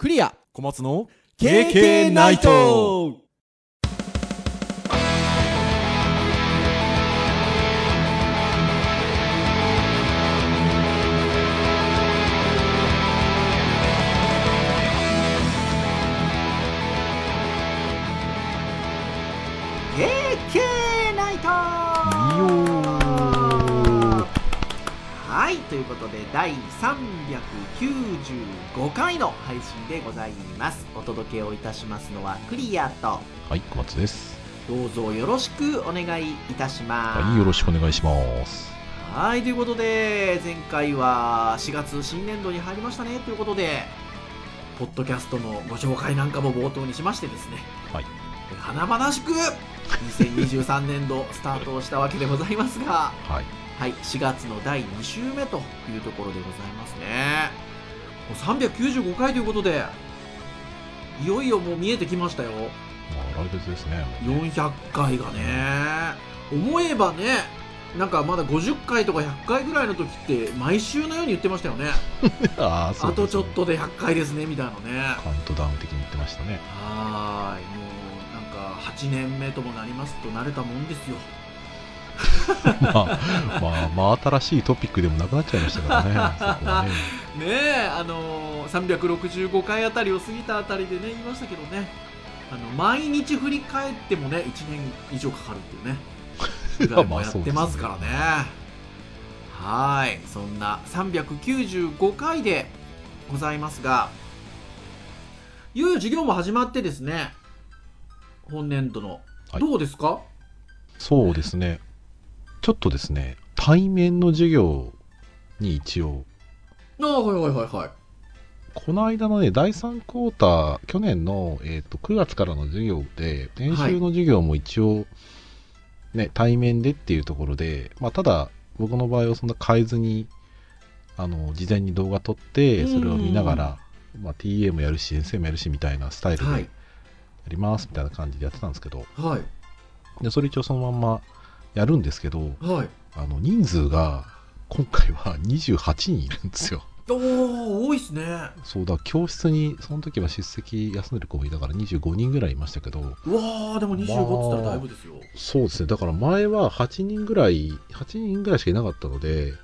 クリア。小松の KK ナイトはいということで第395回の配信でございます。お届けをいたしますのはクリアと。はい小松です。どうぞよろしくお願いいたします。はいよろしくお願いします。はいということで前回は4月新年度に入りましたね。ということでポッドキャストのご紹介なんかも冒頭にしましてですね。はい。華々しく2023年度スタートをしたわけでございますがはいはい、4月の第2週目というところでございますね。もう395回ということで、いよいよもう見えてきましたよ。まあ来月ですね400回がね。思えばね、なんかまだ50回とか100回ぐらいの時って毎週のように言ってましたよね。ああとちょっととで100回ですね、みたいなね。カウントダウン的に言ってましたねはーい、もうなんか8年目ともなりますと慣れたもんですよ。まあまあまあ新しいトピックでもなくなっちゃいましたからね。ね。ねえ、あのー、365回あたりを過ぎたあたりでね、言いましたけどね、あの毎日振り返ってもね、1年以上かかるっていうね、やってますからね。はーい、そんな395回でございますが、いよいよ授業も始まってですね、本年度の、はい。どうですか？そうですねちょっとですね対面の授業に一応ああ、はいはいはいはい。この間のね第3クォーター去年の、えー、と9月からの授業で練習の授業も一応、ね、対面でっていうところで、まあ、ただ僕の場合はそんな変えずにあの事前に動画撮ってそれを見ながら、まあ、TA もやるし先生もやるしみたいなスタイルではいやりますみたいな感じでやってたんですけどはい。でそれ一応そのまんまやるんですけどはい。あの人数が今回は 28人いるんですよ。おー、多いっすね。そうだ教室にその時は出席休んでる子もいたから25人ぐらいいましたけどうわー、でも25っつったらだいぶですよ。そうですねだから前は8人ぐらい8人ぐらいしかいなかったので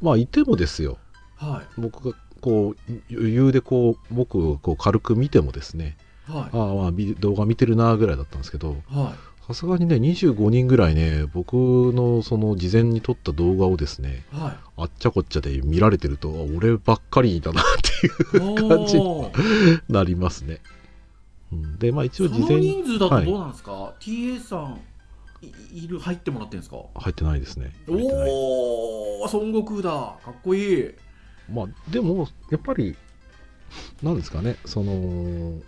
まあいてもですよはい。僕がこう余裕でこう僕をこう軽く見てもですねはああまあビ動画見てるなぐらいだったんですけどい。はい。さすがにね25人ぐらいね僕のその事前に撮った動画をですねはあっちゃこっちゃで見られてるとあ俺ばっかりだなっていうい。感じおーなりますね。うん、でまあ一応事前に人数だとどうなんですか、?TA さんいいる入ってもらってるんですか？入ってないですね。おお孫悟空だかっこいいまあでもやっぱりなんですかねその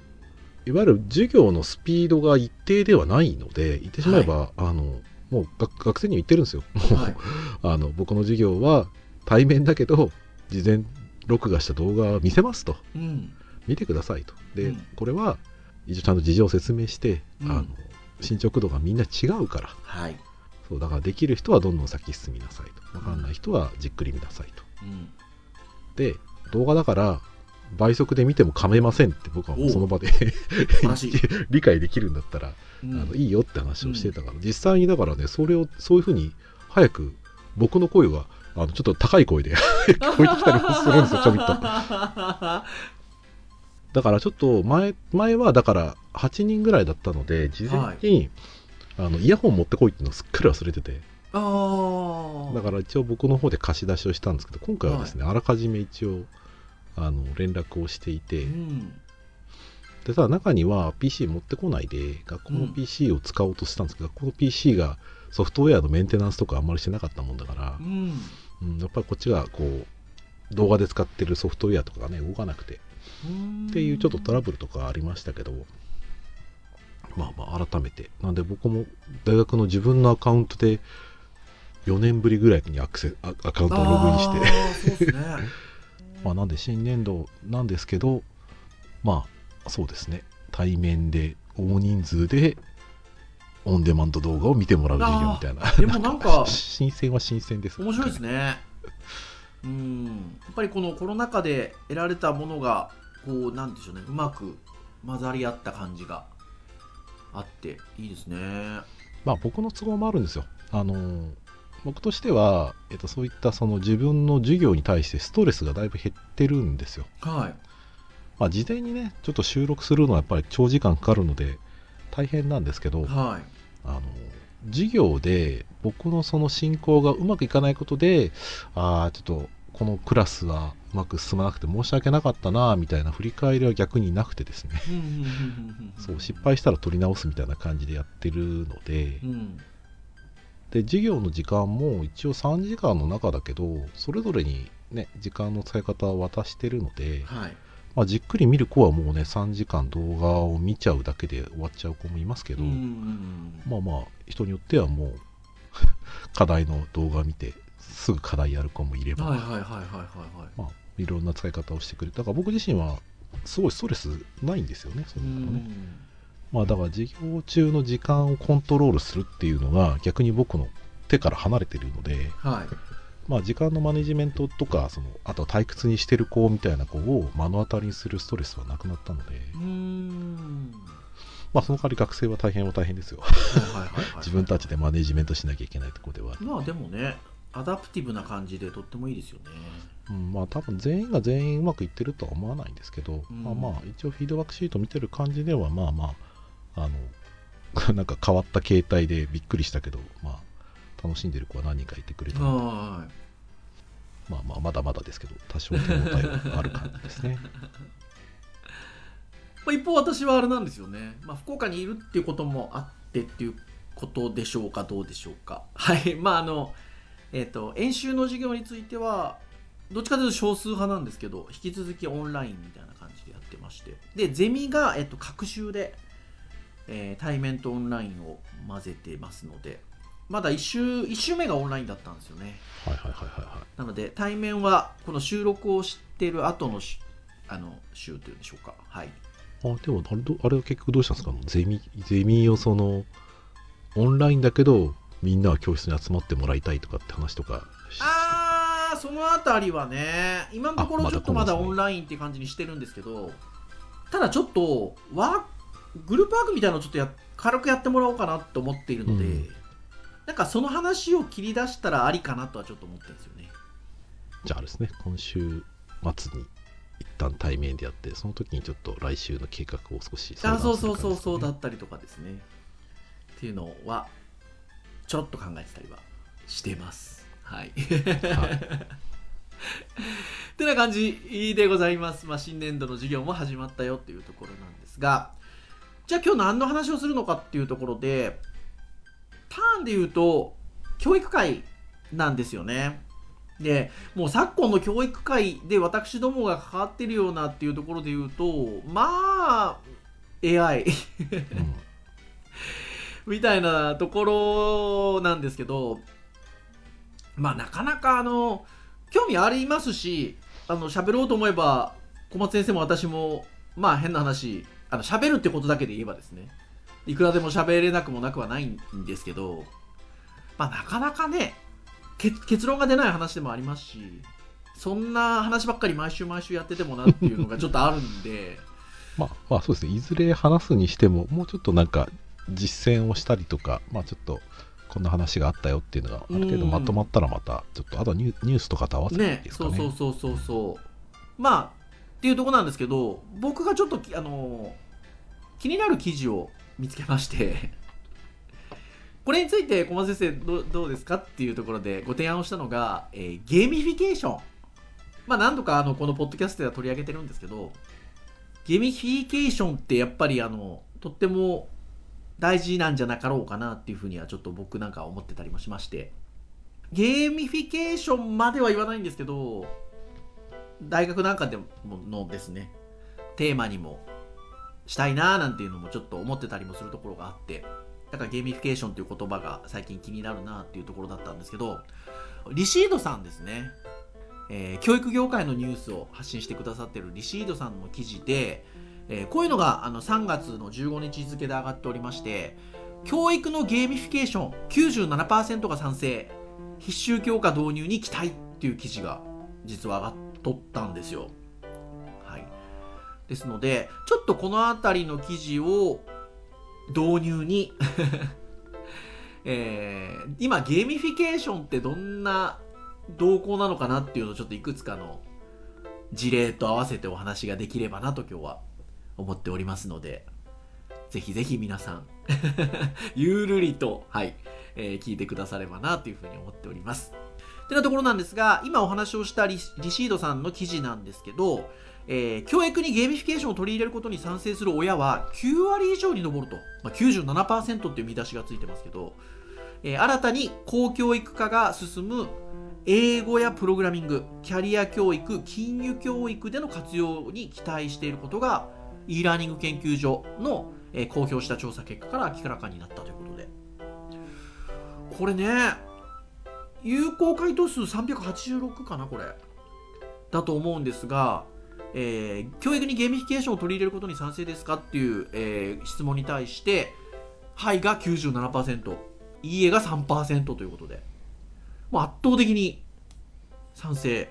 いわゆる授業のスピードが一定ではないので言ってしまえば、あのもう学学生には言ってるんですよ。はい。あの僕の授業は対面だけど事前録画した動画を見せますと。うん。見てくださいと。で、うん。これは一応ちゃんと事情を説明して、うん。あの進捗度がみんな違うから。はい、そうだからできる人はどんどん先進みなさいと。分かんない人はじっくり見なさいと。うん、で動画だから倍速で見ても構いませんって僕はもうその場で 理解できるんだったら、うん。あのいいよって話をしてたから、実際にだからねそれをそういうふうに早く僕の声があのちょっと高い声で 聞こえてきたりもするんですよちょびっと。だからちょっと前前はだから8人ぐらいだったので事前に、あのイヤホン持ってこいっていうのをすっかり忘れてて。あー。だから一応僕の方で貸し出しをしたんですけど今回はですね、あらかじめ一応あの連絡をしていて、うん。でただ中には PC 持ってこないで学校のうん。PC を使おうとしたんですけど、学校の PC がソフトウェアのメンテナンスとかあんまりしてなかったもんだから。う、ん。うん、やっぱりこっちがこう動画で使ってるソフトウェアとかがね動かなくて。っていうちょっとトラブルとかありましたけど。まあまあ改めて。なんで僕も大学の自分のアカウントで4年ぶりぐらいにアクセアアカウントをログインして。ねまあなんで新年度なんですけどまあそうですね。対面で大人数でオンデマンド動画を見てもらう授業みたいな。でもなんか新鮮は新鮮です。面白いですね。うん。やっぱりこのコロナ禍で得られたものがこうなんでしょうね。うまく混ざり合った感じがあっていいですね。まあ僕の都合もあるんですよ。あの僕としては、えっと、そういったその自分の授業に対してストレスがだいぶ減ってるんですよ。はい。まあ事前にねちょっと収録するのはやっぱり長時間かかるので大変なんですけどはい。あの授業で僕のその進行がうまくいかないことでああちょっとこのクラスはうまく進まなくて申し訳なかったなみたいな振り返りは逆になくてですね。そう失敗したら取り直すみたいな感じでやってるのでうんで授業の時間も一応3時間の中だけどそれぞれにね時間の使い方を渡してるので、はい。まあ、じっくり見る子はもうね3時間動画を見ちゃうだけで終わっちゃう子もいますけど、まあまあ人によってはもう 課題の動画見てすぐ課題やる子もいれば、はいろんな使い方をしてくれる。だから僕自身はすごいストレスないんですよねそうういうのがね、んまあだから授業中の時間をコントロールするっていうのが逆に僕の手から離れてるので、はい。まあ、時間のマネジメントとかそのあとは退屈にしてる子みたいな子を目の当たりにするストレスはなくなったので、うーん。まあ、その代わり学生は大変は大変ですよ。はいはいはいはい。自分たちでマネジメントしなきゃいけないところでは。まあでもねアダプティブな感じでとってもいいですよね。うん、まあ多分全員が全員うまくいってるとは思わないんですけど、うん。まあまあ一応フィードバックシート見てる感じではまあまああの なんか変わった形態でびっくりしたけどまあ楽しんでる子は何人かいてくれたので。はまあまあまだまだですけど多少手応えはある感じですね。まあ、一方私はあれなんですよね、まあ、福岡にいるっていうこともあってっていうことでしょうかどうでしょうか。はい。まああのえっ、と演習の授業についてはどっちかというと少数派なんですけど引き続きオンラインみたいな感じでやってまして。でゼミが、えっと各週で、えー対面とオンラインを混ぜてますのでまだ1週一週目がオンラインだったんですよね。はいはいはいはいはい。なので対面はこの収録をしてる後のしあの週というんでしょうか。はい。あでもあれど。あれは結局どうしたんですか？ゼミゼミをそのオンラインだけどみんなは教室に集まってもらいたいとかって話とかしあーそのあたりはね今のところちょっとまだオンラインっていう感じにしてるんですけどただちょっとワーグループワークみたいなのをちょっとや軽くやってもらおうかなと思っているので、うん。なんかその話を切り出したらありかなとはちょっと思ってるんですよね。じゃああれですね今週末に一旦対面でやってその時にちょっと来週の計画を少し相あそうそうそうそうだったりとかですね。っていうのはちょっと考えてたりはしてます。はい。はい。ってな感じでございます、まあ、新年度の授業も始まったよっていうところなんですがじゃあ今日何の話をするのかっていうところでターンで言うと教育会なんですよね。でもう昨今の教育界で私どもが関わってるようなっていうところで言うとまあ AI うん。みたいなところなんですけどまあなかなかあの興味ありますしあの喋ろうと思えば小松先生も私もまあ変な話あの喋るってことだけで言えばですね。いくらでも喋れなくもなくはないんですけどまあなかなかねけ結論が出ない話でもありますしそんな話ばっかり毎週毎週やっててもなっていうのがちょっとあるんで。まあまあそうですね。いずれ話すにしてももうちょっとなんか実践をしたりとかまあちょっとこんな話があったよっていうのがある程度うん。まとまったらまたちょっとあとはニュニュースとかと合わせていいねですかね。そうそうそうそうそう。まあっていうとこなんですけど僕がちょっとあの気になる記事を見つけまして これについて小松先生どうどうですかっていうところでご提案をしたのが、えーゲーミフィケーション。まあ何度かあのこのポッドキャストでは取り上げてるんですけどゲーミフィケーションってやっぱりあのとっても大事なんじゃなかろうかなっていうふうにはちょっと僕なんか思ってたりもしまして。ゲーミフィケーションまでは言わないんですけど大学なんかでものですね。テーマにもしたいなーなんていうのもちょっと思ってたりもするところがあって。だからゲーミフィケーションという言葉が最近気になるなっていうところだったんですけどリシードさんですね、えー教育業界のニュースを発信してくださってるリシードさんの記事で、えーこういうのがあの3月の15日付で上がっておりまして教育のゲーミフィケーション97%が賛成。必修強化導入に期待っていう記事が実は上がっとったんですよ。はい、ですのでちょっとこの辺りの記事を導入に えー今ゲーミフィケーションってどんな動向なのかなっていうのをちょっといくつかの事例と合わせてお話ができればなと今日は思っておりますのでぜひぜひ皆さん ゆるりと、はいえー聞いてくださればなというふうに思っております。てなところなんですが今お話をしたリリシードさんの記事なんですけど、えー教育にゲーミフィケーションを取り入れることに賛成する親は9割以上に上ると、まあ、97%っていう見出しがついてますけど、えー新たに公教育化が進む英語やプログラミングキャリア教育金融教育での活用に期待していることが e ラーニング研究所の、えー公表した調査結果から明らかになったということで。これね有効回答数386かなこれだと思うんですが、えー教育にゲーミフィケーションを取り入れることに賛成ですかっていう、えー質問に対して「はい」が97%「いいえ」が3%ということでもう圧倒的に賛成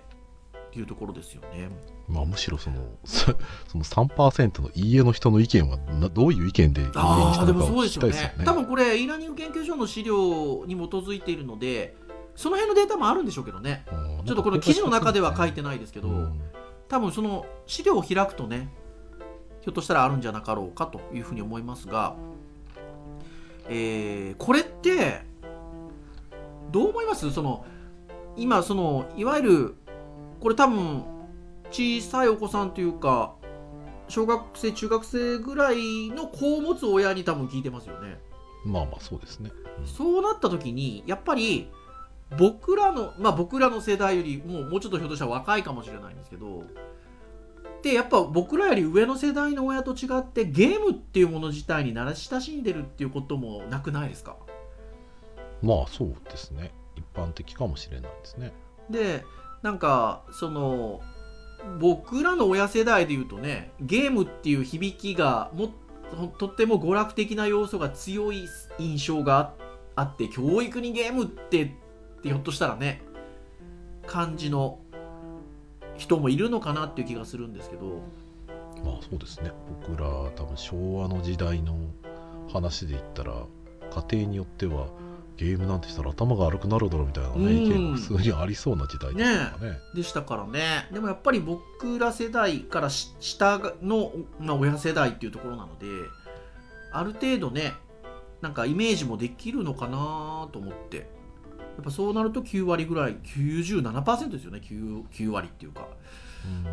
っていうところですよね。まあ、むしろそのそ その3%のいいえの人の意見はなどういう意見でああでもそうですよね。ね多分これ e ラーニング研究所の資料に基づいているのでその辺のデータもあるんでしょうけどね。うん。ちょっとこの記事の中では書いてないですけど、うん。多分その資料を開くとねひょっとしたらあるんじゃなかろうかというふうに思いますが、えーこれってどう思います？その今そのいわゆるこれ多分小さいお子さんというか小学生中学生ぐらいの子を持つ親に多分聞いてますよね。まあまあそうですね。そうなった時にやっぱり僕らのまあ僕らの世代よりもうもうちょっとひょっとしたら若いかもしれないんですけどでやっぱ僕らより上の世代の親と違ってゲームっていうもの自体に慣れ親しんでるっていうこともなくないですか？まあそうですね。一般的かもしれないですね。でなんかその僕らの親世代で言うとねゲームっていう響きがもとっても娯楽的な要素が強い印象があって教育にゲームってってひょっとしたらね感じの人もいるのかなっていう気がするんですけど。まあそうですね。僕ら多分昭和の時代の話で言ったら家庭によってはゲームなんてしたら頭が悪くなるだろうみたいなね、うん。意見が普通にありそうな時代ですからね。でしたからね。でもやっぱり僕ら世代からし下の、まあ、親世代っていうところなのである程度ねなんかイメージもできるのかなと思ってやっぱそうなると9割ぐらい97%ですよね。9, 9割っていうか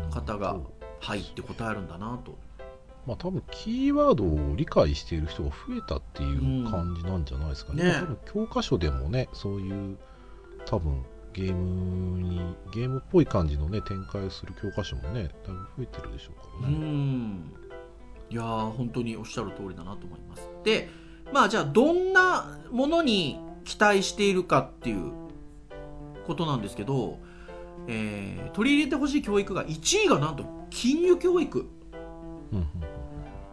うん。方がそう「はい」って答えるんだなと。まあ多分キーワードを理解している人が増えたっていう感じなんじゃないですかね。うん。ね。まあ多分教科書でもね、そういう多分ゲームに、ゲームっぽい感じのね、展開をする教科書もね、だいぶ増えてるでしょうかうらね。ん。いやー本当におっしゃる通りだなと思います。でまあじゃあどんなものに期待しているかっていうことなんですけど、えー取り入れてほしい教育が1位がなんと金融教育。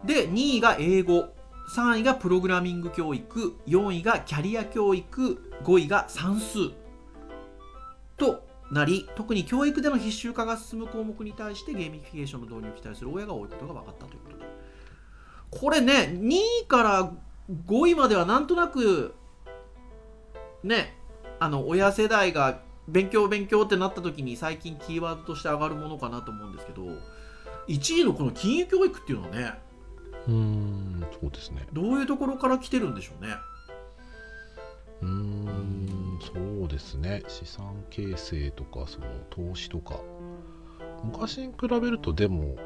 で2位が英語。3位がプログラミング教育。4位がキャリア教育。5位が算数。となり特に教育での必修化が進む項目に対してゲーミフィケーションの導入を期待する親が多いことが分かったということで。これね2位から5位まではなんとなくねあの親世代が勉強勉強ってなった時に最近キーワードとして上がるものかなと思うんですけど1位のこの金融教育っていうのはねうーん、そうですね。どういうところから来てるんでしょうね？うーん、そうですね。資産形成とか、その投資とか。昔に比べると、でも、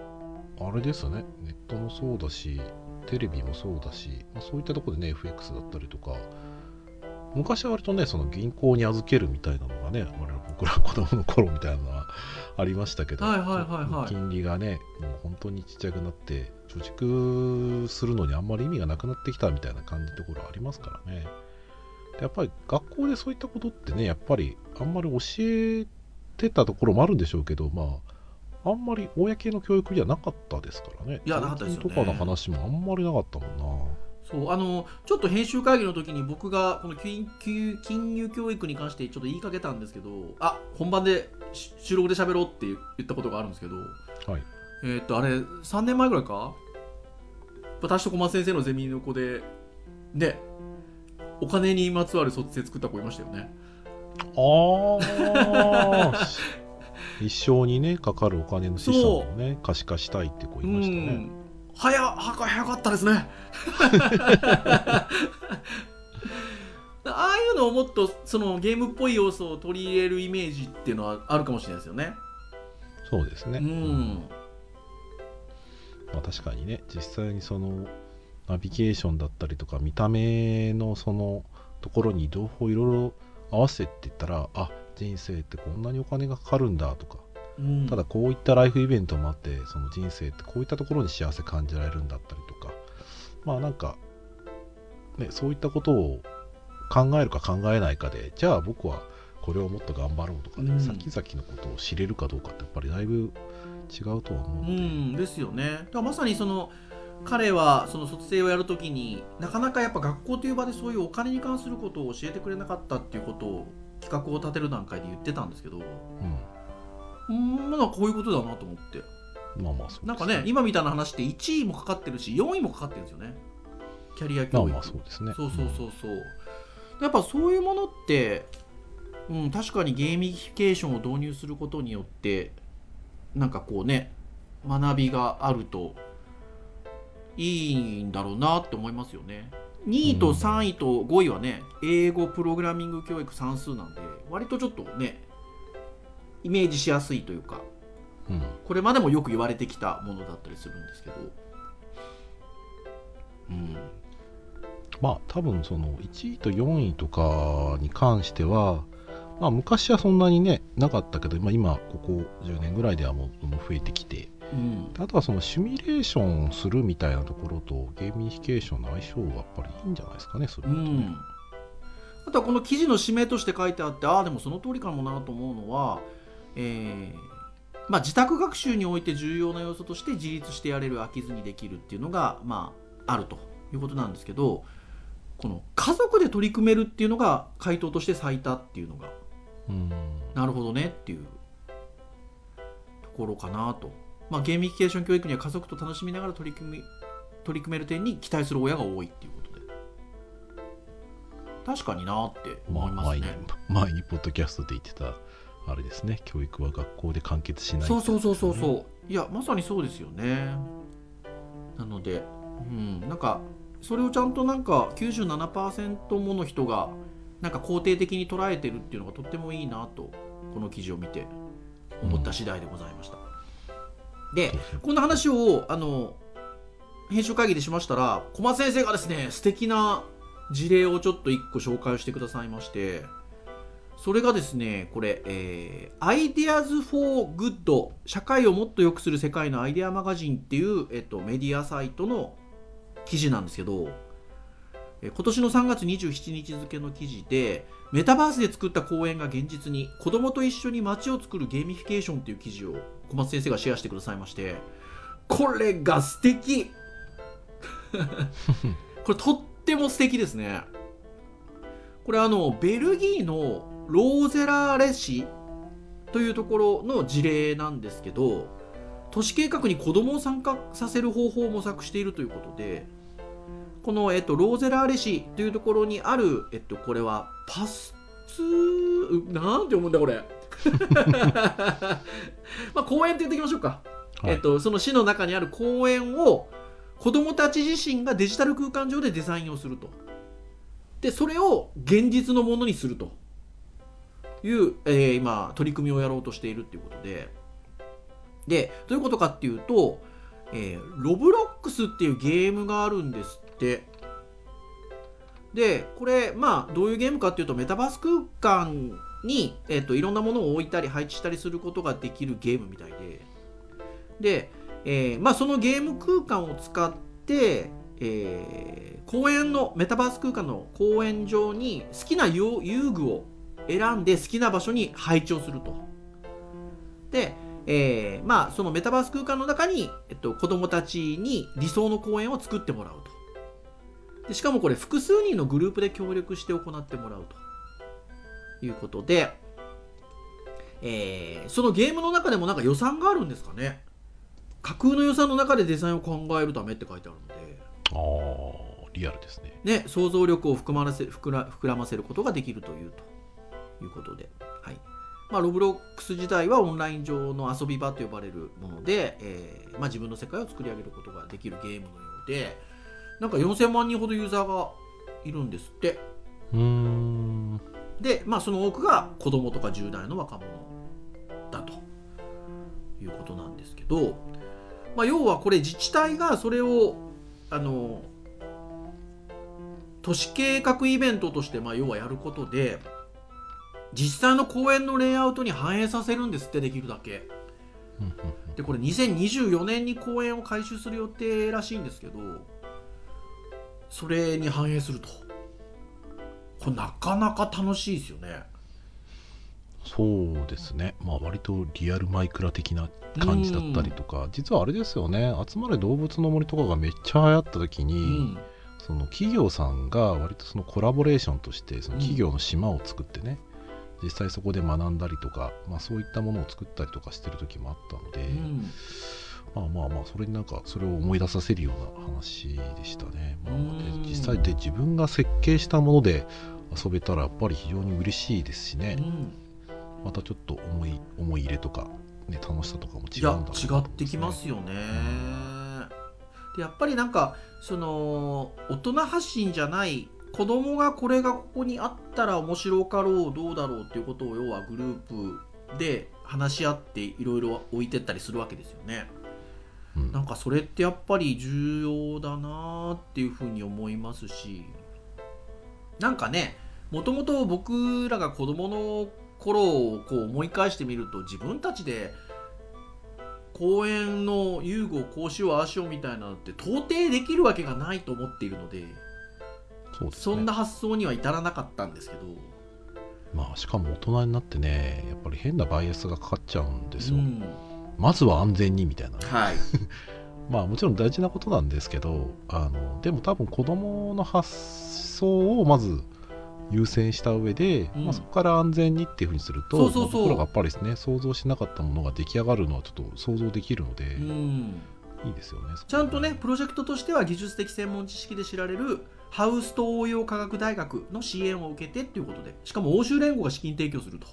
あれですね。ネットもそうだし、テレビもそうだし、まあ、そういったところでね、FX だったりとか、昔は割とね、その銀行に預けるみたいなのがね、我々僕ら子供の頃みたいなのはありましたけど、はいはいはいはい金利がね、もう本当にちっちゃくなって、貯蓄するのにあんまり意味がなくなってきたみたいな感じのところありますからね。でやっぱり学校でそういったことってね、やっぱりあんまり教えてたところもあるんでしょうけど、まあ、あんまり公の教育じゃなかったですからね。いやなかったですよねとかの話もあんまりなかったもんな。そうあのちょっと編集会議の時に僕がこの金金金融教育に関してちょっと言いかけたんですけどあ本番でし収録で喋ろうって言ったことがあるんですけどはい。えーっとあれ3年前ぐらいか？私と小松先生のゼミの子でねお金にまつわる卒生作った子いましたよね。ああ 一生にねかかるお金の資産をね可視化したいって子いましたね。うん早はか早かったですね。ああいうのをもっとそのゲームっぽい要素を取り入れるイメージっていうのはあるかもしれないですよね。そうですね、うん。まあ、確かにね実際にそのナビゲーションだったりとか見た目のそのところに情報いろいろ合わせていったらあ人生ってこんなにお金がかかるんだとかうん。ただこういったライフイベントもあってその人生ってこういったところに幸せ感じられるんだったりとか。まあなんか、ね、そういったことを考えるか考えないかでじゃあ僕はこれをもっと頑張ろうとかね、うん。先々のことを知れるかどうかってやっぱりだいぶ違うとは思ううので、んですよね。だからまさにその彼はその卒生をやるときになかなかやっぱ学校という場でそういうお金に関することを教えてくれなかったっていうことを企画を立てる段階で言ってたんですけど。うんまあこういうことだなと思って。うん、まあまあそうですなんかね今みたいな話って1位もかかってるし4位もかかってるんですよね。キャリア教育、まあまあそうですね。そうそうそうそう。やっぱそういうものって、うん、確かにゲーミフィケーションを導入することによってなんかこうね学びがあるといいんだろうなって思いますよね。2位と3位と5位はね、英語プログラミング教育算数なんで割とちょっとねイメージしやすいというかうん、これまでもよく言われてきたものだったりするんですけど。うん。まあ多分その1位と4位とかに関しては、まあ、昔はそんなにねなかったけど、まあ、今ここ10年ぐらいではもう増えてきて。うん。あとはそのシミュレーションをするみたいなところとゲーミフィケーションの相性がやっぱりいいんじゃないですかねそれだとねうん、あとはこの記事の締めとして書いてあってああでもその通りかもなと思うのは、えーまあ、自宅学習において重要な要素として自立してやれる飽きずにできるっていうのが、まあ、あるということなんですけどこの家族で取り組めるっていうのが回答として最多っていうのがうん。なるほどねっていうところかなと、まあ、ゲーミフィケーション教育には家族と楽しみながら取り組み取り組める点に期待する親が多いっていうことで。確かになってまあ思います前にね、前にポッドキャストで言ってたあれですね教育は学校で完結しないそうそうそうそううそう。いやまさにそうですよね。なのでうん。なんかそれをちゃんとなんか97%もの人がなんか肯定的に捉えてるっていうのがとってもいいなとこの記事を見て思った次第でございました、でこんな話をあの編集会議でしましたら小松先生がですね素敵な事例をちょっと1個紹介してくださいましてそれがですねこれ、えー、Ideas for Good 社会をもっと良くする世界のアイデアマガジンっていう、えっと、メディアサイトの記事なんですけどえー今年の3月27日付の記事でメタバースで作った公園が現実に子供と一緒に街を作るゲーミフィケーションっていう記事を小松先生がシェアしてくださいましてこれが素敵。これとっても素敵ですね。これあのベルギーのローゼラーレ市というところの事例なんですけど都市計画に子供を参加させる方法を模索しているということでこの、えっと、ローゼラーレ市というところにある、えっと、これはパスツーなんて読むんだこれ。まあ公園って言っておきましょうか、はい。えっと、その市の中にある公園を子供たち自身がデジタル空間上でデザインをすると。でそれを現実のものにするという、えー今取り組みをやろうとしているっていうことで。でどういうことかっていうと、えーロブロックスっていうゲームがあるんですって。でこれまあどういうゲームかっていうとメタバース空間に、えー、といろんなものを置いたり配置したりすることができるゲームみたいで。で、えーまあ、そのゲーム空間を使って、えー公園のメタバース空間の公園上に好きな遊具を選んで好きな場所に配置をすると。で、えーまあそのメタバース空間の中に、えっと、子供たちに理想の公園を作ってもらうと。でしかもこれ複数人のグループで協力して行ってもらうと。いうことで、えーそのゲームの中でもなんか予算があるんですかね。架空の予算の中でデザインを考えるためって書いてあるので。ああリアルですね。ね、想像力を含ませ膨ら膨らませることができるというということで、はい。まあ、ロブロックス自体はオンライン上の遊び場と呼ばれるもので、えーまあ、自分の世界を作り上げることができるゲームのようでなんか4000万人ほどユーザーがいるんですって。うーん。で、まあ、その多くが子供とか10代の若者だと。いうことなんですけど、まあ、要はこれ自治体がそれをあの都市計画イベントとしてまあ要はやることで実際の公園のレイアウトに反映させるんですってできるだけ。うんうんうん。でこれ2024年に公園を改修する予定らしいんですけどそれに反映すると。これなかなか楽しいですよね。そうですね、まあ、割とリアルマイクラ的な感じだったりとか、実はあれですよね、集まれ動物の森とかがめっちゃ流行った時に、うん。その企業さんが割とそのコラボレーションとして、その企業の島を作ってね、実際そこで学んだりとか、まあ、そういったものを作ったりとかしてる時もあったので、うんまあまあまあ、それになんか、それを思い出させるような話でしたね。まあ、うんで実際で自分が設計したもので遊べたら、やっぱり非常に嬉しいですしね。うんまたちょっと思い思い入れとか、ね、楽しさとかも違いうやんだろうなと思違ってきますよね。でやっぱりなんかその大人発信じゃない子供がこれがここにあったら面白かろうどうだろうっていうことを要はグループで話し合っていろいろ置いてったりするわけですよね。うん。なんかそれってやっぱり重要だなっていうふうに思いますし。なんかねもともと僕らが子供の頃をこう思い返してみると自分たちで公園の遊具をこうしようああしようみたいなのって到底できるわけがないと思っているのでそうですね。そんな発想には至らなかったんですけど。まあ、しかも大人になってね、やっぱり変なバイアスがかかっちゃうんですよ。うん。まずは安全にみたいな。はい。まあもちろん大事なことなんですけど、あのでも多分子供の発想をまず優先した上で、うん。まあ、そこから安全にっていうふうにすると、そうそうそう。がやっぱりですね、想像しなかったものが出来上がるのはちょっと想像できるので、うん。いいですよね。ちゃんとねプロジェクトとしては技術的専門知識で知られるハウスと応用科学大学の支援を受けてっていうことでしかも欧州連合が資金提供すると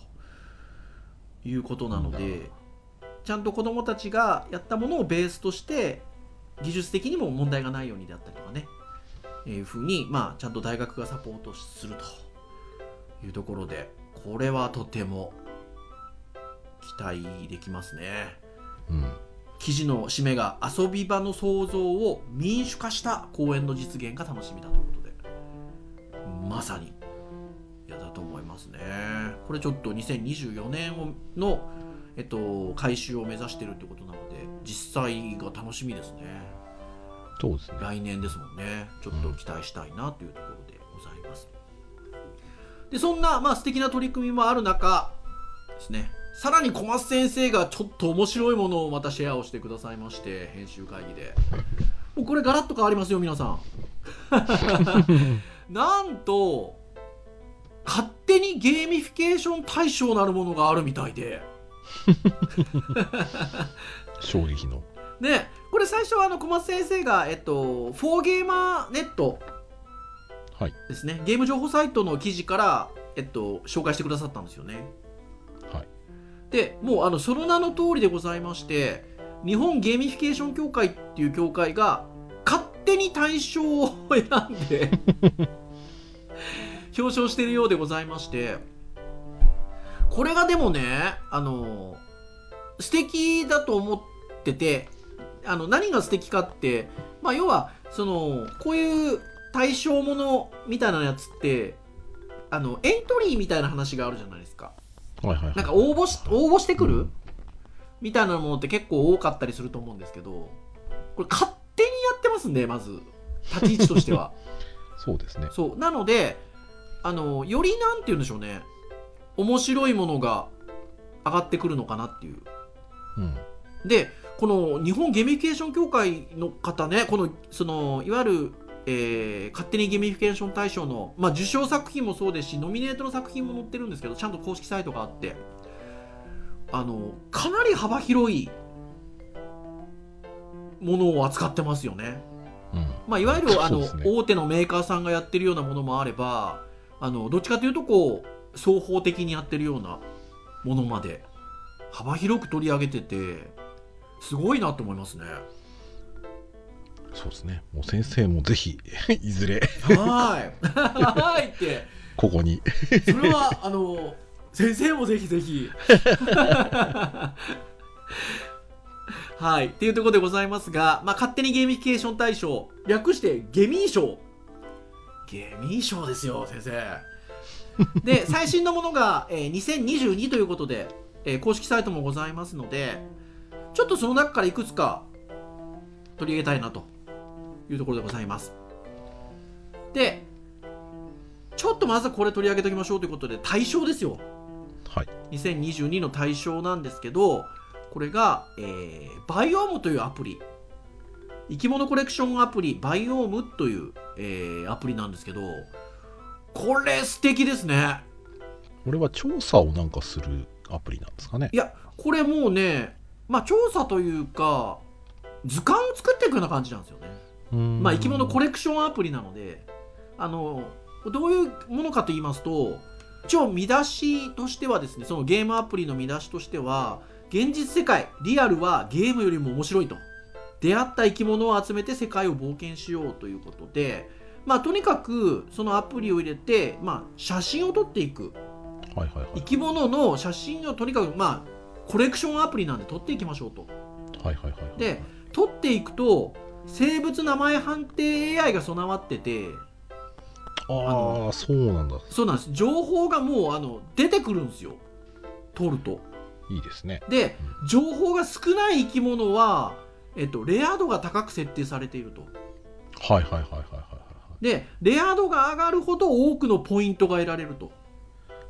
いうことなのでちゃんと子どもたちがやったものをベースとして技術的にも問題がないようにであったりとかねえいうふうに、まあ、ちゃんと大学がサポートするというところでこれはとても期待できますね。うん。記事の締めが遊び場の創造を民主化した公園の実現が楽しみだということで。まさに。いやだと思いますね。これちょっと2024年をの、えっと、回収を目指してるってことなので実際が楽しみですね。そうですね。来年ですもんね。ちょっと期待したいなというところでございます。でそんな、まあ、素敵な取り組みもある中ですねさらに小松先生がちょっと面白いものをまたシェアをしてくださいまして編集会議でもうこれガラッと変わりますよ皆さん なんと勝手にゲーミフィケーション大賞なるものがあるみたいで 衝撃の。ねこれ最初はあの小松先生が、えっと、4Gamer.net はい。ですねゲーム情報サイトの記事から、えっと、紹介してくださったんですよねはい。でもうあのその名の通りでございまして日本ゲーミフィケーション協会っていう協会が勝手に大賞を選んで 表彰しているようでございましてこれがでもねあの素敵だと思っててあの何が素敵かって、まあ、要はそのこういう対象ものみたいなやつってあのエントリーみたいな話があるじゃないですか。はいはいはい。なんか応募し応募してくる？みたいなものって結構多かったりすると思うんですけどこれ勝手にやってますんでまず立ち位置としては そうですね。そうなのであのよりなんて言うんでしょうね面白いものが上がってくるのかなっていううん。でこの日本ゲーミフィケーション協会の方ねこのそのいわゆる、えー勝手にゲーミフィケーション大賞の、まあ、受賞作品もそうですしノミネートの作品も載ってるんですけどちゃんと公式サイトがあってあのかなり幅広いものを扱ってますよね。うん。まあ、いわゆるあの、ね大手のメーカーさんがやってるようなものもあればあのどっちかというとこう双方的にやってるようなものまで幅広く取り上げててすごいなと思いますね。そうですね。もう先生もぜひ、いずれ、はーい。はーいってここに。それはあの先生もぜひぜひ。はい。っていうところでございますが、まあ、勝手にゲーミフィケーション大賞、略してゲミー賞。ゲミー賞ですよ、先生。で、最新のものが、えー2022ということで、えー公式サイトもございますので、ちょっとその中からいくつか取り上げたいなというところでございます。で、ちょっとまずはこれ取り上げておきましょうということで、大賞ですよ。はい。2022の対象なんですけどこれが、えーバイオームというアプリ生き物コレクションアプリバイオームという、えーアプリなんですけどこれ素敵ですねこれは調査をなんかするアプリなんですかね？い。やこれもうねまあ調査というか図鑑を作っていくような感じなんですよねうんまあ、生き物コレクションアプリなのであのどういうものかと言いますと一応見出しとしてはですねそのゲームアプリの見出しとしては現実世界リアルはゲームよりも面白いと出会った生き物を集めて世界を冒険しようということでまあとにかくそのアプリを入れて、まあ、写真を撮っていくはいはいはい。生き物の写真をとにかくまあコレクションアプリなんで撮っていきましょうとはいはいはいはい。で撮っていくと生物名前判定 AI が備わっててああ、そうなんだ。そうなんです情報がもうあの出てくるんですよ撮るといいですね。で情報が少ない生き物は、えっと、レア度が高く設定されているとはいはいはいはいはいはい。でレア度が上がるほど多くのポイントが得られると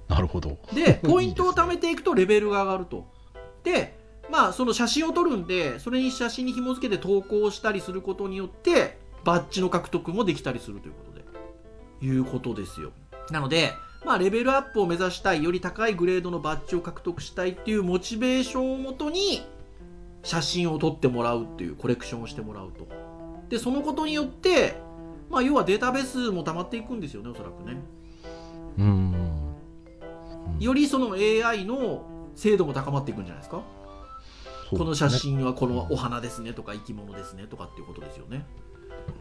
なるほど。でポイントを貯いめていくとレベルが上がるとでまあその写真を撮るんでそれに写真に紐付けて投稿したりすることによってバッジの獲得もできたりするということで。いうことですよ。なのでまあレベルアップを目指したいより高いグレードのバッジを獲得したいっていうモチベーションをもとに写真を撮ってもらうっていうコレクションをしてもらうと。でそのことによってまあ要はデータベースも溜まっていくんですよねおそらくね。うーん。よりその AI の精度も高まっていくんじゃないですかこの写真はこのお花ですねとか生き物ですねとかっていうことですよね。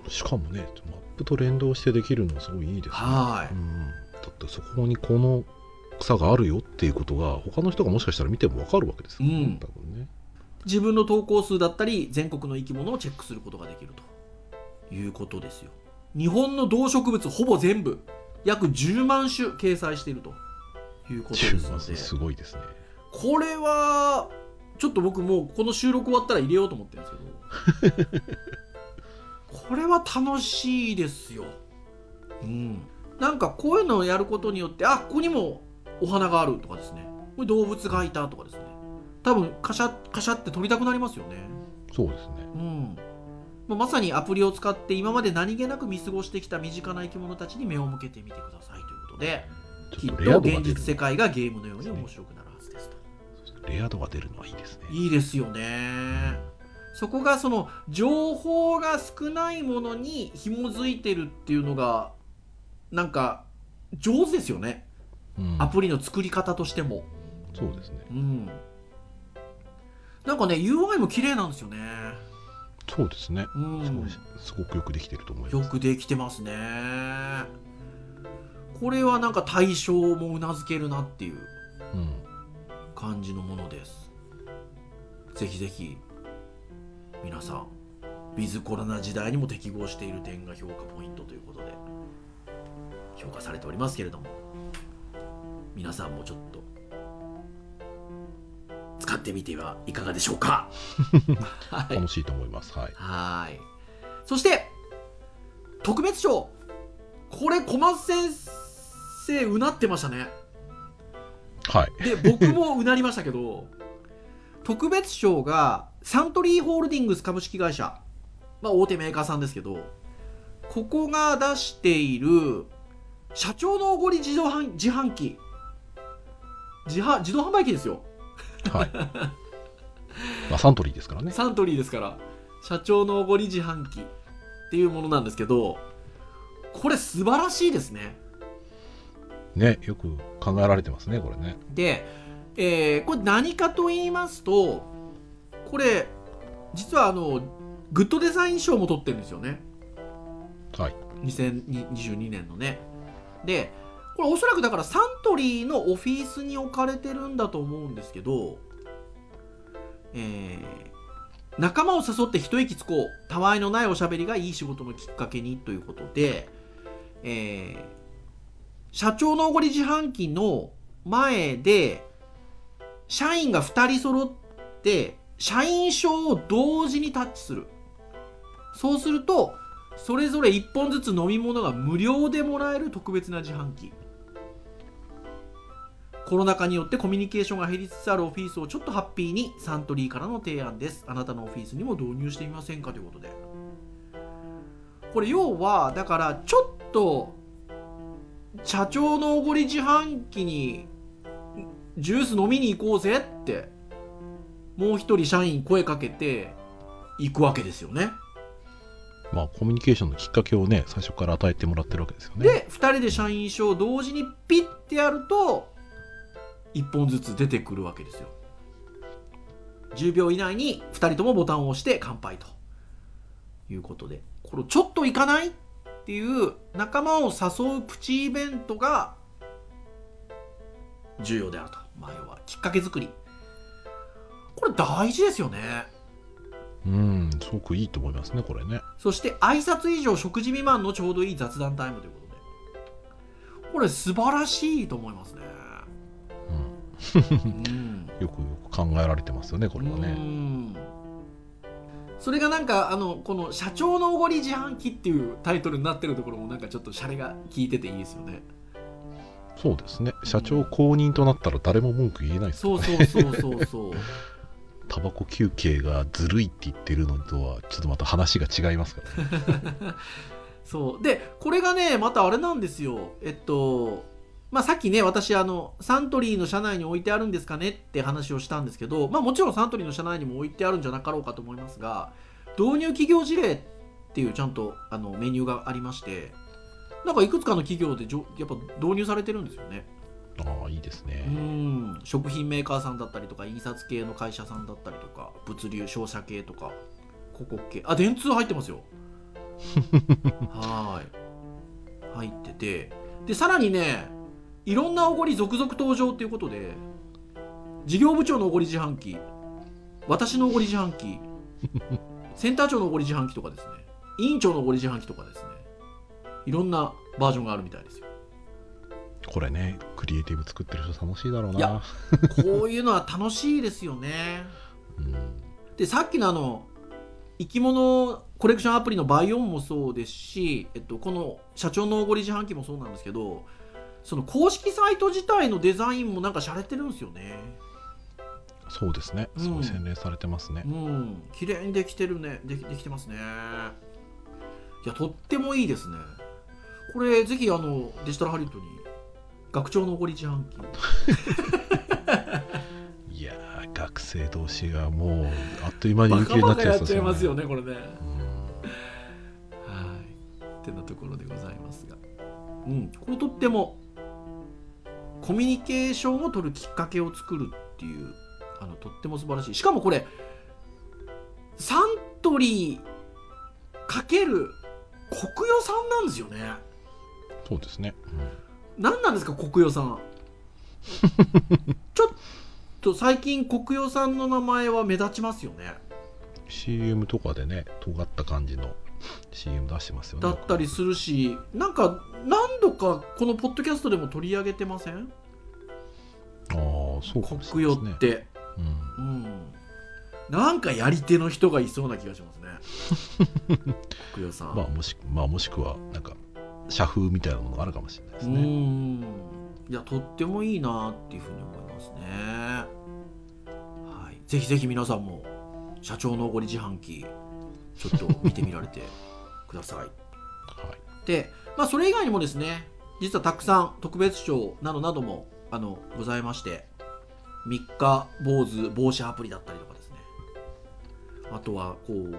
しかもね、マップと連動してできるのはすごいいいですね。はうん。だってそこにこの草があるよっていうことが他の人がもしかしたら見てもわかるわけですよ、うん多分ね。い。自分の投稿数だったり全国の生き物をチェックすることができるということですよ。日本の動植物ほぼ全部約10万種掲載しているということですので、すごいですね。これはちょっと僕もうこの収録終わったら入れようと思ってるんですけど。これは楽しいですよ。うん。なんかこういうのをやることによってあここにもお花があるとかですね。これ動物がいたとかですね。多分カシャッカシャって撮りたくなりますよね。そうですね。うん。まさにアプリを使って今まで何気なく見過ごしてきた身近な生き物たちに目を向けてみてくださいということできっと現実世界がゲームのように面白くなるはずですとレア度が出るのはいいですね。いいですよね。そこがその情報が少ないものに紐づいてるっていうのがなんか上手ですよね。うんアプリの作り方としても。そうですね。うん。なんかね UI も綺麗なんですよね。そうですね。うん。すごくよくできてると思います。よくできてますね。これはなんか対象もうなずけるなっていううん。感じのものです。ぜひぜひ皆さんウィズコロナ時代にも適合している点が評価ポイントということで評価されておりますけれども皆さんもちょっと使ってみてはいかがでしょうか？はい。楽しいと思います。はい。はい。そして特別賞。これ小松先生うなってましたねはい。で僕もうなりましたけど 特別賞がサントリーホールディングス株式会社、まあ、大手メーカーさんですけどここが出している社長のおごり自動販自販機自販自動販売機ですよはい。まあ、サントリーですからね。サントリーですから社長のおごり自販機っていうものなんですけどこれ素晴らしいですねねよく考えられてますねこれね。で、えーこれ何かと言いますとこれ実はあのグッドデザイン賞も取ってるんですよね。はい。2022年のね。でこれおそらくだからサントリーのオフィスに置かれてるんだと思うんですけど、えー仲間を誘って一息つこう。たわいのないおしゃべりがいい仕事のきっかけにということで、えー社長のおごり自販機の前で社員が2人揃って社員証を同時にタッチする。そうするとそれぞれ1本ずつ飲み物が無料でもらえる特別な自販機。コロナ禍によってコミュニケーションが減りつつあるオフィスをちょっとハッピーにサントリーからの提案です。あなたのオフィスにも導入してみませんかということで。これ要はだからちょっと社長のおごり自販機にジュース飲みに行こうぜってもう一人社員声かけて行くわけですよね。まあコミュニケーションのきっかけをね最初から与えてもらってるわけですよね。で2人で社員証を同時にピッてやると1本ずつ出てくるわけですよ。10秒以内に2人ともボタンを押して乾杯ということで。これちょっと行かない？っていう仲間を誘うプチイベントが重要であると、まあ、要はきっかけ作り。これ大事ですよね。うんすごくいいと思いますねこれね。そして挨拶以上食事未満のちょうどいい雑談タイムということで。これ素晴らしいと思いますね。うん。よくよく考えられてますよねこれはうねんそれがなんかあのこの「社長のおごり自販機」っていうタイトルになってるところもなんかちょっとシャレが効いてていいですよね。そうですね。社長公認となったら誰も文句言えない。ですそうそうそうそうそう。タバコ休憩がずるいって言ってるのとはちょっとまた話が違いますからね。そう。でこれがねまたあれなんですよ。えっとまあさっきね私あのサントリーの社内に置いてあるんですかねって話をしたんですけどまあもちろんサントリーの社内にも置いてあるんじゃなかろうかと思いますが導入企業事例っていうちゃんとあのメニューがありましてなんかいくつかの企業でじょやっぱ導入されてるんですよね。ああいいですうねん。食品メーカーさんだったりとか印刷系の会社さんだったりとか物流商社系とか広告系。あ電通入ってますよ。はーい。入ってて。でさらにねいろんなおごり続々登場っていうことで事業部長のおごり自販機私のおごり自販機センター長のおごり自販機とかですね委員長のおごり自販機とかですねいろんなバージョンがあるみたいですよ。これねクリエイティブ作ってる人楽しいだろういやなこういうのは楽しいですよね。うん。でさっきのあの生き物コレクションアプリのバイオンもそうですし、えっと、この社長のおごり自販機もそうなんですけどその公式サイト自体のデザインもなんか洒落てるんですよね。そうですね。すごい洗練されてますね。う、ん。綺麗にできてるね。できできてますね。いやとってもいいですね。これぜひあのデジタルハリウッドに学長のおごり自販機。いやー学生同士がもうあっという間にバ有給になっちゃいますよね。ねこれね。うん。はい。ってなところでございますが。うん。これとっても、コミュニケーションを取るきっかけを作るっていう、あの、とっても素晴らしい。しかもこれ、サントリーかける国与さんなんですよね。そうですね、何なんですか、国与さん。ちょっと最近国与さんの名前は目立ちますよね。うん CM とかでね尖った感じの CM 出してますよねだったりするしなんか何度かこのポッドキャストでも取り上げてません？そうかもし国れないですね。与って、うん。うんなんかやり手の人がいそうな気がしますね。国与さん、まあもしまあもしくはなんか社風みたいなものがあるかもしれないですうねん。いやとってもいいなっていうふうに思いますね。はい。ぜひぜひ皆さんも社長のおごり自販機ちょっと見てみられて ください。はい。で、まあ、それ以外にもですね実はたくさん特別賞などなどもあのございまして3日坊主防止アプリだったりとかですね。あとはこう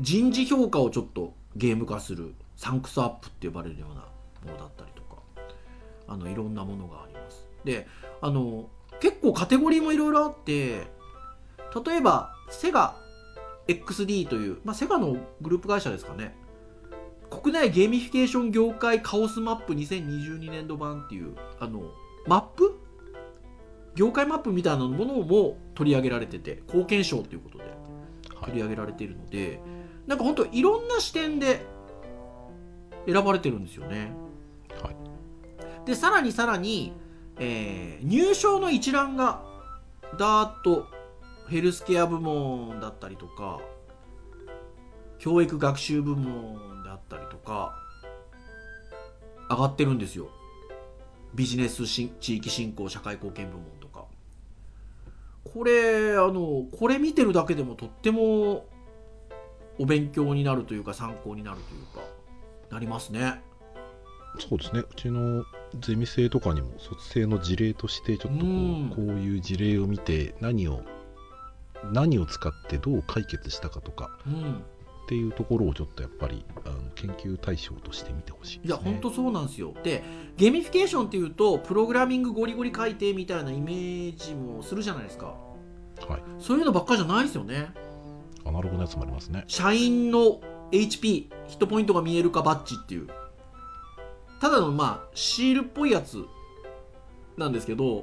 人事評価をちょっとゲーム化するサンクスアップって呼ばれるようなものだったりとか。あのいろんなものがあります。であの結構カテゴリーもいろいろあって例えばセガ XD という、まあ、セガのグループ会社ですかね。国内ゲーミフィケーション業界カオスマップ2022年度版っていうあのマップ業界マップみたいなものも取り上げられてて貢献賞ということで取り上げられているので、はい、なんか本当いろんな視点で選ばれてるんですよね。はい、でさらにさらに、えー、入賞の一覧がダーッとヘルスケア部門だったりとか教育学習部門であったりとか上がってるんですよ。ビジネス地域振興社会貢献部門これあのこれ見てるだけでもとってもお勉強になるというか参考になるというかなりますね。そうですね。うちのゼミ生とかにも卒制の事例としてちょっとこう,、こういう事例を見て何を何を使ってどう解決したかとか、うん、っていうところをちょっとやっぱりあの研究対象として見てほしい、ね、いや本当そうなんですよ。でゲーミフィケーションっていうとプログラミングゴリゴリ書いてみたいなイメージもするじゃないですか、はい、そういうのばっかりじゃないですよね。アナログなやつもありますね。社員の HP ヒットポイントが見えるかバッジっていう。ただのまあシールっぽいやつなんですけど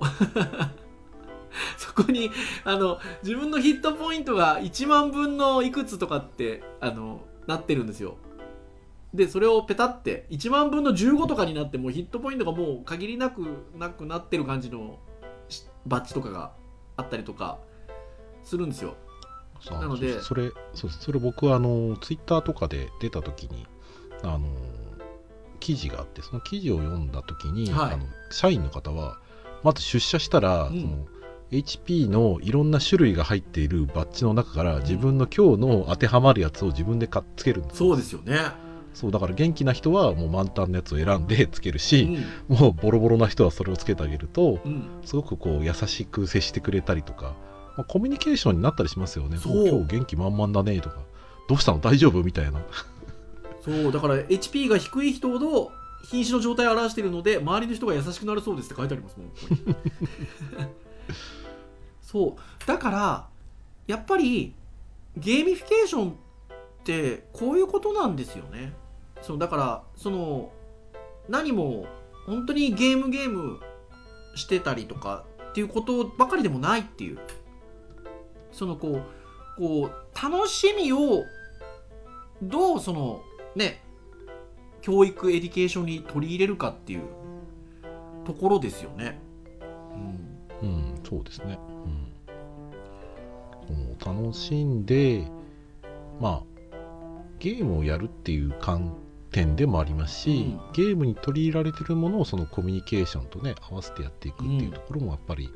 そこにあの自分のヒットポイントが1万分のいくつとかってあのなってるんですよ。でそれをペタって1万分の15とかになってもヒットポイントがもう限りなくなくなってる感じのバッジとかがあったりとかするんですよ。なのでそれそうそれ僕はあのツイッターとかで出た時にあの記事があってその記事を読んだ時に、はい、あの社員の方はまず出社したら、うん、その HP のいろんな種類が入っているバッジの中から自分の今日の当てはまるやつを自分で買っつけるんです。そうですよね。そうだから元気な人はもう満タンのやつを選んでつけるし、うん、もうボロボロな人はそれをつけてあげると、うん、すごくこう優しく接してくれたりとか、まあ、コミュニケーションになったりしますよね。そう。今日元気満々だねとか。どうしたの？大丈夫？みたいな。そうだから HP が低い人ほど瀕死の状態を表しているので周りの人が優しくなるそうですって書いてありますもん そうだからやっぱりゲーミフィケーションってこういうことなんですよねそうだからその何も本当にゲームゲームしてたりとかっていうことばかりでもないっていうそのこうこう楽しみをどうそのね教育エデュケーションに取り入れるかっていうところですよね。うん、うん、そうですね。うん、楽しんでまあゲームをやるっていう観点でもありますし、うん、ゲームに取り入れられてるものをそのコミュニケーションとね合わせてやっていくっていうところもやっぱり、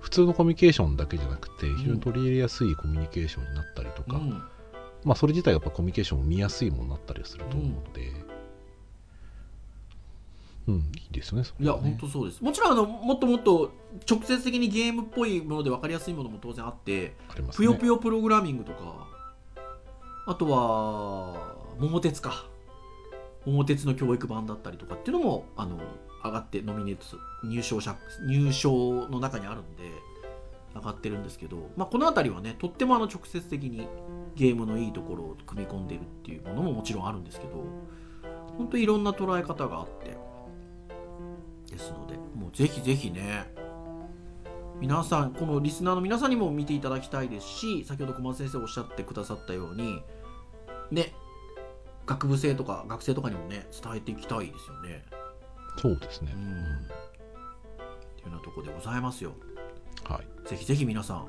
普通のコミュニケーションだけじゃなくて非常に取り入れやすいコミュニケーションになったりとか、まあ、それ自体やっぱコミュニケーションも見やすいものになったりすると思うので、うん、いいですね、ね、いや本当そうです。もちろんあのもっともっと直接的にゲームっぽいもので分かりやすいものも当然あってぷよぷよプログラミングとかあとは桃鉄か。桃鉄の教育版だったりとかっていうのもあの上がってノミネート入賞者入賞の中にあるんで上がってるんですけど、まあ、この辺りはねとってもあの直接的にゲームのいいところを組み込んでるっていうものももちろんあるんですけど本当いろんな捉え方があってですのでもうぜひぜひね皆さんこのリスナーの皆さんにも見ていただきたいですし先ほど小松先生おっしゃってくださったようにね学部生とか学生とかにもね伝えていきたいですよね。そうですね。うん。っていうようなところでございますよ。はい。ぜひぜひ皆さん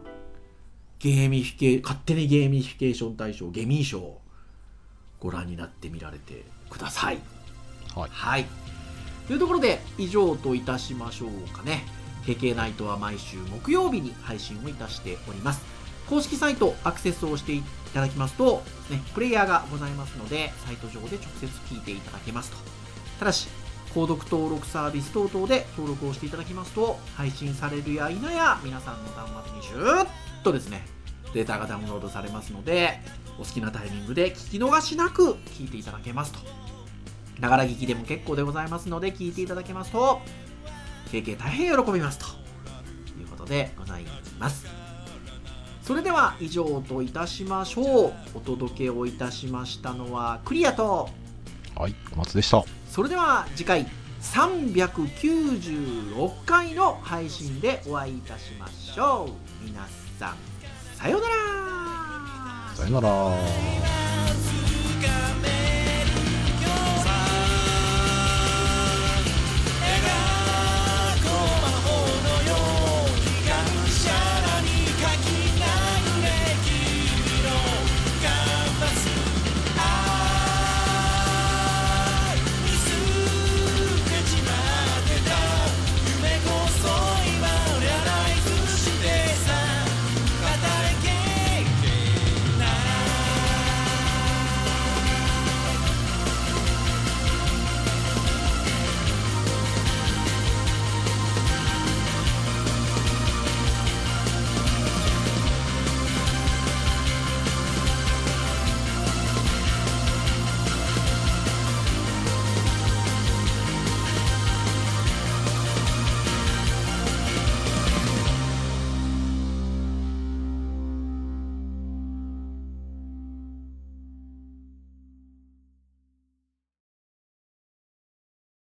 ゲーミフィケ勝手にゲーミフィケーション大賞ゲミー賞ご覧になってみられてください。はい、はい、というところで以上といたしましょうかね。KK ナイトは毎週木曜日に配信をいたしております。公式サイトアクセスをしていただきますと、ね、プレイヤーがございますので、サイト上で直接聞いていただけますと。ただし、購読登録サービス等々で登録をしていただきますと、配信されるや否や、皆さんの端末にシューッとですね、データがダウンロードされますのでお好きなタイミングで聞き逃しなく聞いていただけますとながら聞きでも結構でございますので聞いていただけますと経験大変喜びますと。いうことでございます。それでは以上といたしましょう。お届けをいたしましたのはクリアと。はい、小松でした。それでは次回396回の配信でお会いいたしましょう。皆さんさようなら。さよなら。